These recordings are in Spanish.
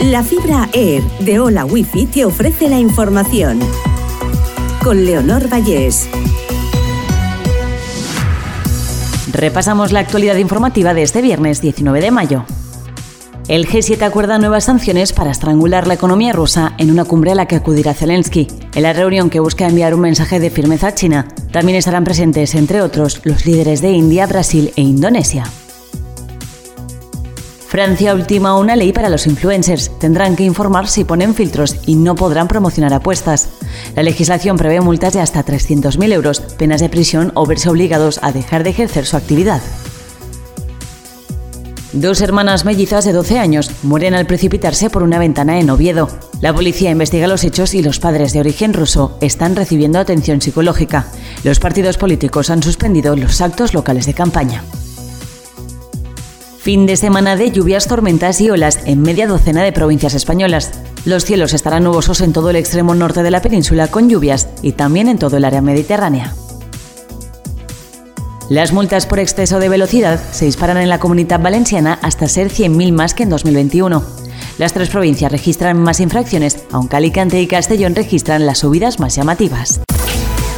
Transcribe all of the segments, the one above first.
La fibra Air de Hola Wifi te ofrece la información. Con Leonor Vallés. Repasamos la actualidad informativa de este viernes 19 de mayo. El G7 acuerda nuevas sanciones para estrangular la economía rusa en una cumbre a la que acudirá Zelensky. En la reunión que busca enviar un mensaje de firmeza a China, también estarán presentes, entre otros, los líderes de India, Brasil e Indonesia. Francia ultima una ley para los influencers. Tendrán que informar si ponen filtros y no podrán promocionar apuestas. La legislación prevé multas de hasta 300.000 euros, penas de prisión o verse obligados a dejar de ejercer su actividad. Dos hermanas mellizas de 12 años mueren al precipitarse por una ventana en Oviedo. La policía investiga los hechos y los padres de origen ruso están recibiendo atención psicológica. Los partidos políticos han suspendido los actos locales de campaña. Fin de semana de lluvias, tormentas y olas en media docena de provincias españolas. Los cielos estarán nubosos en todo el extremo norte de la península con lluvias y también en todo el área mediterránea. Las multas por exceso de velocidad se disparan en la comunidad valenciana hasta ser 100.000 más que en 2021. Las tres provincias registran más infracciones, aunque Alicante y Castellón registran las subidas más llamativas.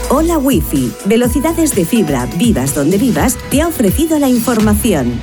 Hola Wi-Fi, velocidades de fibra, vivas donde vivas, te ha ofrecido la información.